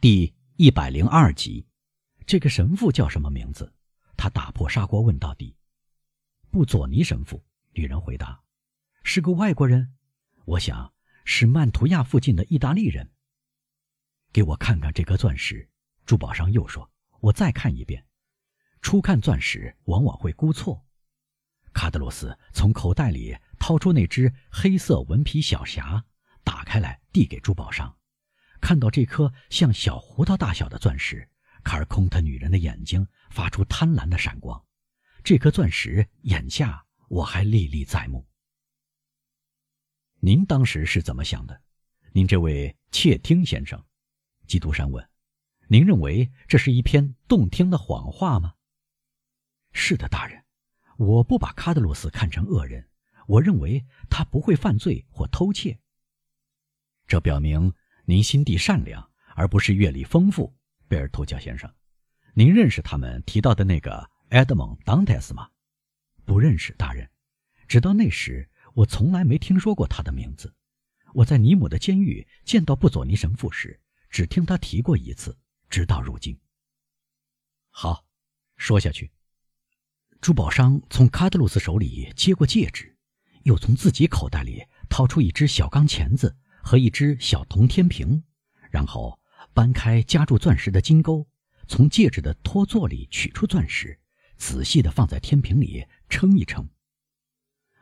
第一百零二集，这个神父叫什么名字？他打破砂锅问到底。布佐尼神父。女人回答：“是个外国人，我想是曼图亚附近的意大利人。”给我看看这颗钻石。珠宝商又说：“我再看一遍。”初看钻石往往会估错。卡德罗斯从口袋里掏出那只黑色纹皮小匣，打开来递给珠宝商。看到这颗像小胡桃大小的钻石，卡尔空特女人的眼睛发出贪婪的闪光。这颗钻石眼下我还历历在目。您当时是怎么想的？您这位窃听先生，基督山问：“您认为这是一篇动听的谎话吗？”“是的，大人，我不把卡德罗斯看成恶人，我认为他不会犯罪或偷窃。这表明。”您心地善良，而不是阅历丰富，贝尔托教先生。您认识他们提到的那个埃德蒙·当泰斯吗？不认识，大人。直到那时，我从来没听说过他的名字。我在尼姆的监狱见到布佐尼神父时，只听他提过一次，直到如今。好，说下去。珠宝商从卡德鲁斯手里接过戒指，又从自己口袋里掏出一只小钢钳子。和一只小铜天平，然后搬开夹住钻石的金钩，从戒指的托座里取出钻石，仔细地放在天平里称一称。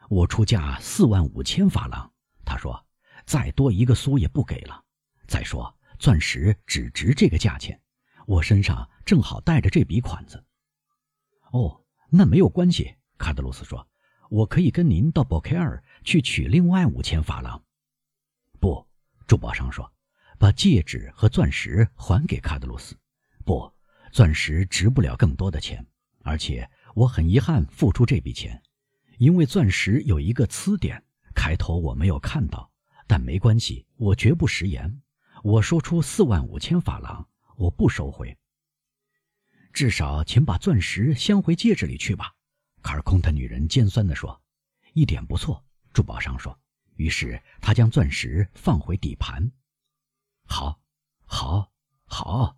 我出价四万五千法郎，他说，再多一个苏也不给了。再说，钻石只值这个价钱，我身上正好带着这笔款子。哦，那没有关系，卡德鲁斯说，我可以跟您到博凯尔去取另外五千法郎。不，珠宝商说：“把戒指和钻石还给卡德鲁斯。”不，钻石值不了更多的钱，而且我很遗憾付出这笔钱，因为钻石有一个疵点，开头我没有看到。但没关系，我绝不食言。我说出四万五千法郎，我不收回。至少，请把钻石镶回戒指里去吧。”卡尔空特女人尖酸地说。“一点不错。”珠宝商说。于是他将钻石放回底盘。好，好，好，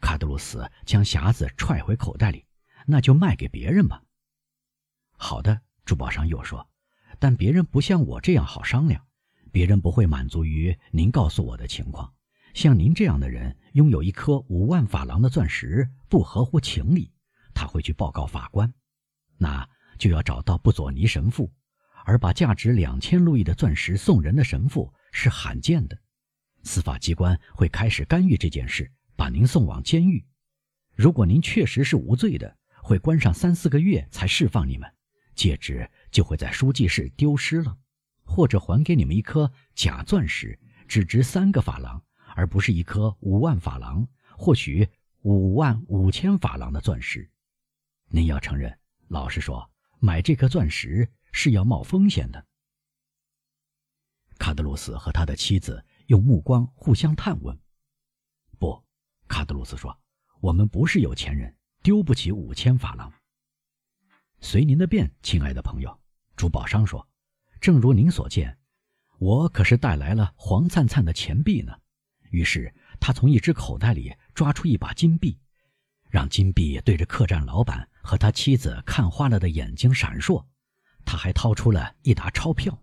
卡德鲁斯将匣子踹回口袋里。那就卖给别人吧。好的，珠宝商又说，但别人不像我这样好商量，别人不会满足于您告诉我的情况。像您这样的人拥有一颗五万法郎的钻石不合乎情理，他会去报告法官，那就要找到布佐尼神父。而把价值两千路易的钻石送人的神父是罕见的，司法机关会开始干预这件事，把您送往监狱。如果您确实是无罪的，会关上三四个月才释放你们，戒指就会在书记室丢失了，或者还给你们一颗假钻石，只值三个法郎，而不是一颗五万法郎，或许五万五千法郎的钻石。您要承认，老实说，买这颗钻石。是要冒风险的。卡德鲁斯和他的妻子用目光互相探问。不，卡德鲁斯说：“我们不是有钱人，丢不起五千法郎。”随您的便，亲爱的朋友。珠宝商说：“正如您所见，我可是带来了黄灿灿的钱币呢。”于是他从一只口袋里抓出一把金币，让金币对着客栈老板和他妻子看花了的眼睛闪烁。他还掏出了一沓钞票，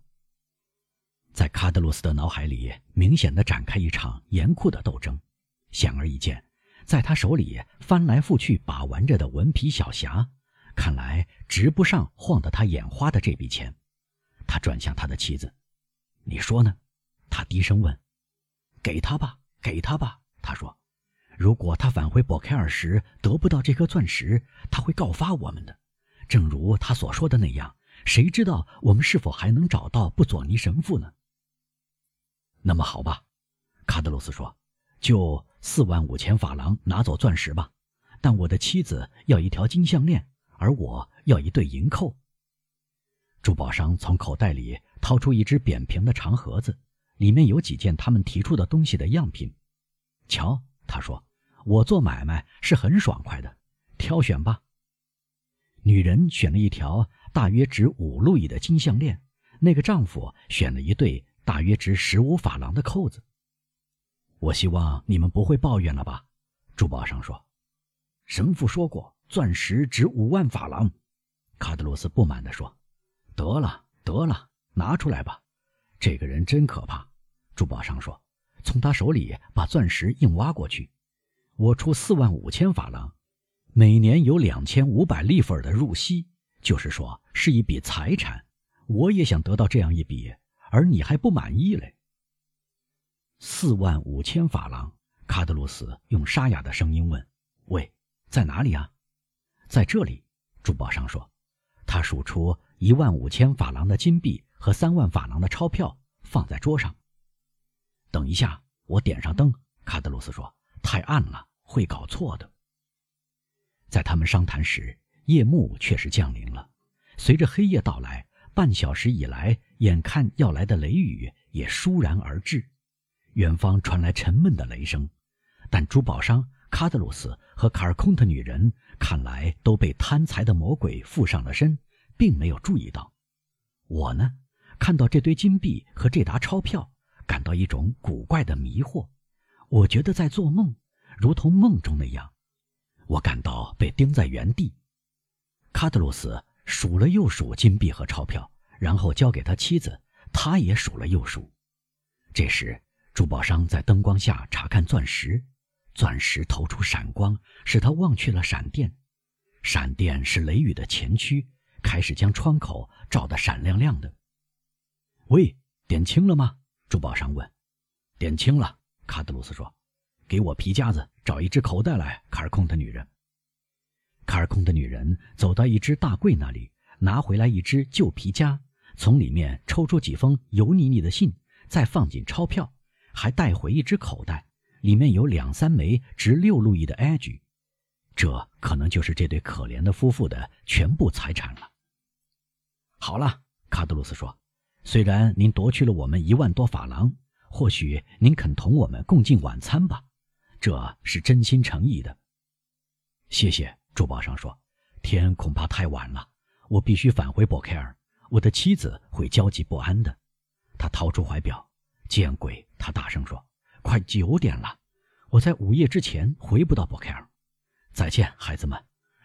在卡德鲁斯的脑海里明显的展开一场严酷的斗争。显而易见，在他手里翻来覆去把玩着的文皮小匣，看来值不上晃得他眼花的这笔钱。他转向他的妻子：“你说呢？”他低声问。“给他吧，给他吧。”他说：“如果他返回博凯尔时得不到这颗钻石，他会告发我们的，正如他所说的那样。”谁知道我们是否还能找到布佐尼神父呢？那么好吧，卡德罗斯说：“就四万五千法郎拿走钻石吧。但我的妻子要一条金项链，而我要一对银扣。”珠宝商从口袋里掏出一只扁平的长盒子，里面有几件他们提出的东西的样品。瞧，他说：“我做买卖是很爽快的，挑选吧。”女人选了一条。大约值五路易的金项链，那个丈夫选了一对大约值十五法郎的扣子。我希望你们不会抱怨了吧？珠宝商说：“神父说过，钻石值五万法郎。”卡德鲁斯不满地说：“得了，得了，拿出来吧。”这个人真可怕。珠宝商说：“从他手里把钻石硬挖过去。”我出四万五千法郎，每年有两千五百利弗尔的入息，就是说是一笔财产。我也想得到这样一笔，而你还不满意嘞。四万五千法郎，卡德鲁斯用沙哑的声音问：“喂，在哪里啊？”“在这里。”珠宝商说。他数出一万五千法郎的金币和三万法郎的钞票，放在桌上。等一下，我点上灯。”卡德鲁斯说。太暗了，会搞错的。在他们商谈时，夜幕确实降临了。随着黑夜到来，半小时以来眼看要来的雷雨也倏然而至。远方传来沉闷的雷声，但珠宝商卡德鲁斯和卡尔空特女人看来都被贪财的魔鬼附上了身，并没有注意到。我呢，看到这堆金币和这沓钞票，感到一种古怪的迷惑。我觉得在做梦，如同梦中那样。我感到被钉在原地。卡德鲁斯数了又数金币和钞票，然后交给他妻子，他也数了又数。这时，珠宝商在灯光下查看钻石，钻石投出闪光，使他忘却了闪电。闪电是雷雨的前驱，开始将窗口照得闪亮亮的。喂，点清了吗？珠宝商问。点清了。卡德鲁斯说：“给我皮夹子，找一只口袋来。”卡尔空的女人。卡尔空的女人走到一只大柜那里，拿回来一只旧皮夹，从里面抽出几封油腻腻的信，再放进钞票，还带回一只口袋，里面有两三枚值六路易的埃举，这可能就是这对可怜的夫妇的全部财产了。好了，卡德鲁斯说：“虽然您夺去了我们一万多法郎。”或许您肯同我们共进晚餐吧，这是真心诚意的。谢谢，珠宝商说。天恐怕太晚了，我必须返回博凯尔，我的妻子会焦急不安的。他掏出怀表，见鬼！他大声说：“快九点了，我在午夜之前回不到博凯尔。再见，孩子们。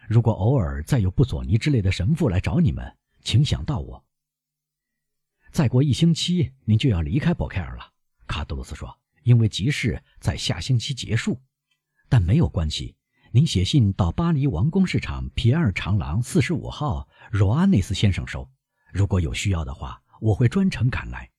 如果偶尔再有布佐尼之类的神父来找你们，请想到我。再过一星期，您就要离开博凯尔了。”卡德鲁斯说：“因为集市在下星期结束，但没有关系。您写信到巴黎王宫市场皮埃尔长廊四十五号罗阿内斯先生收。如果有需要的话，我会专程赶来。”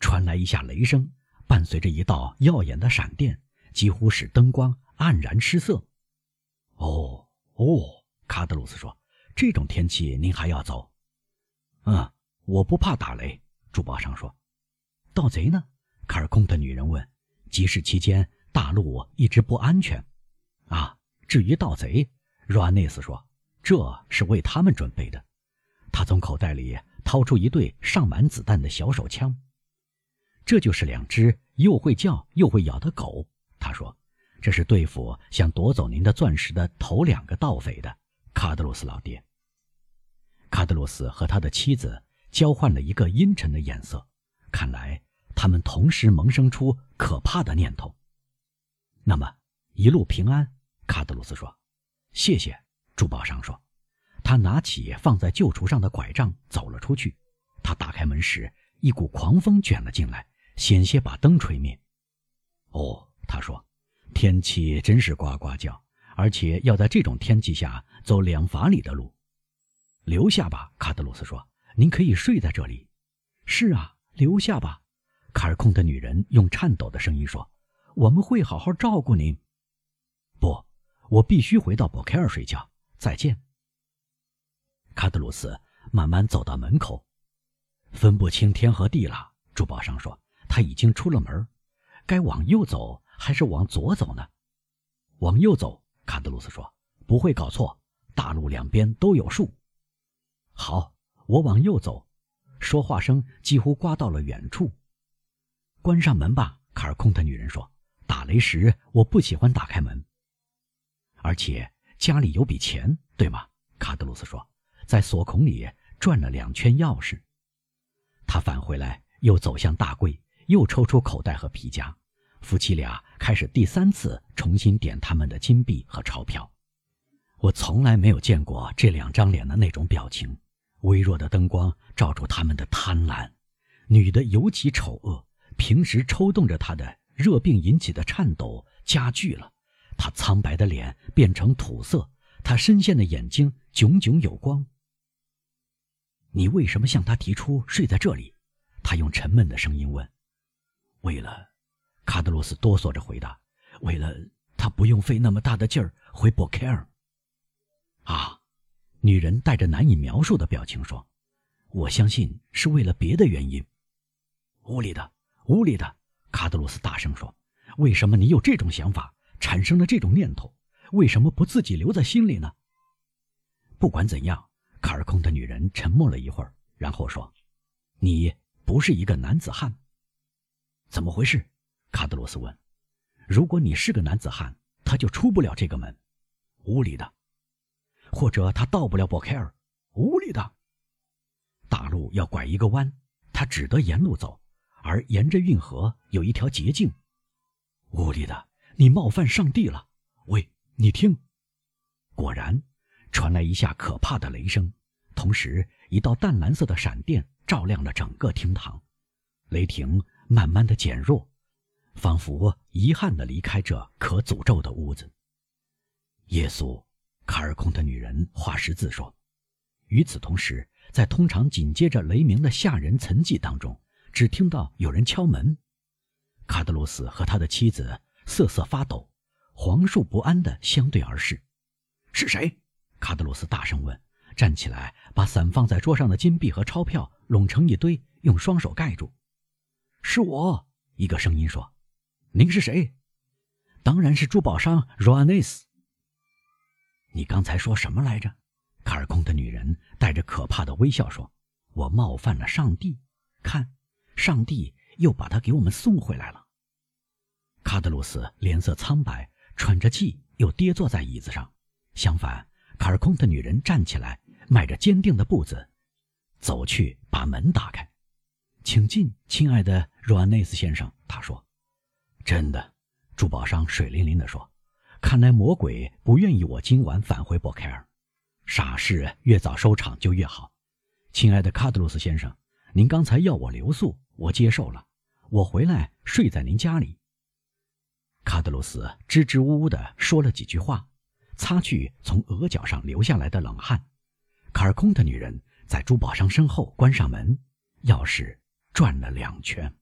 传来一下雷声，伴随着一道耀眼的闪电，几乎使灯光黯然失色。“哦哦，”卡德鲁斯说，“这种天气您还要走？”“嗯，我不怕打雷。”珠宝商说，“盗贼呢？”卡尔空的女人问：“集市期间，大陆一直不安全，啊？至于盗贼，若安内斯说，这是为他们准备的。他从口袋里掏出一对上满子弹的小手枪，这就是两只又会叫又会咬的狗。他说，这是对付想夺走您的钻石的头两个盗匪的。卡德鲁斯老爹。卡德鲁斯和他的妻子交换了一个阴沉的眼色，看来。他们同时萌生出可怕的念头。那么，一路平安，卡德鲁斯说：“谢谢。”珠宝商说：“他拿起放在旧橱上的拐杖，走了出去。他打开门时，一股狂风卷了进来，险些把灯吹灭。”哦，他说：“天气真是呱呱叫，而且要在这种天气下走两法里的路。”留下吧，卡德鲁斯说：“您可以睡在这里。”“是啊，留下吧。”卡尔空的女人用颤抖的声音说：“我们会好好照顾您。”不，我必须回到博凯尔睡觉。再见。卡德鲁斯慢慢走到门口，分不清天和地了。珠宝商说：“他已经出了门，该往右走还是往左走呢？”往右走，卡德鲁斯说：“不会搞错，大路两边都有树。”好，我往右走。说话声几乎刮到了远处。关上门吧，卡尔空的女人说：“打雷时我不喜欢打开门。而且家里有笔钱，对吗？”卡德鲁斯说，在锁孔里转了两圈钥匙。他返回来，又走向大柜，又抽出口袋和皮夹，夫妻俩开始第三次重新点他们的金币和钞票。我从来没有见过这两张脸的那种表情。微弱的灯光照住他们的贪婪，女的尤其丑恶。平时抽动着她的热病引起的颤抖加剧了，他苍白的脸变成土色，他深陷的眼睛炯炯有光。你为什么向他提出睡在这里？他用沉闷的声音问。为了，卡德罗斯哆嗦着回答：“为了他不用费那么大的劲儿回博凯尔。”啊。女人带着难以描述的表情说：“我相信是为了别的原因。”屋里的，屋里的！卡德鲁斯大声说：“为什么你有这种想法，产生了这种念头？为什么不自己留在心里呢？”不管怎样，卡尔空的女人沉默了一会儿，然后说：“你不是一个男子汉。”怎么回事？卡德罗斯问。“如果你是个男子汉，他就出不了这个门。”无理的。或者他到不了博凯尔，无理的。大路要拐一个弯，他只得沿路走，而沿着运河有一条捷径。无理的，你冒犯上帝了。喂，你听！果然，传来一下可怕的雷声，同时一道淡蓝色的闪电照亮了整个厅堂。雷霆慢慢的减弱，仿佛遗憾的离开这可诅咒的屋子。耶稣。卡尔空的女人画十字说：“与此同时，在通常紧接着雷鸣的吓人沉寂当中，只听到有人敲门。卡德罗斯和他的妻子瑟瑟发抖，黄树不安地相对而视。是谁？卡德罗斯大声问，站起来，把散放在桌上的金币和钞票拢成一堆，用双手盖住。是我。一个声音说：“您是谁？”“当然是珠宝商罗安内斯。”你刚才说什么来着？卡尔空的女人带着可怕的微笑说：“我冒犯了上帝，看，上帝又把他给我们送回来了。”卡德鲁斯脸色苍白，喘着气，又跌坐在椅子上。相反，卡尔空的女人站起来，迈着坚定的步子，走去把门打开。“请进，亲爱的若安内斯先生。”他说。“真的。”珠宝商水灵灵地说。看来魔鬼不愿意我今晚返回博凯尔，傻事越早收场就越好。亲爱的卡德鲁斯先生，您刚才要我留宿，我接受了。我回来睡在您家里。卡德鲁斯支支吾吾地说了几句话，擦去从额角上流下来的冷汗。卡尔空的女人在珠宝商身后关上门，钥匙转了两圈。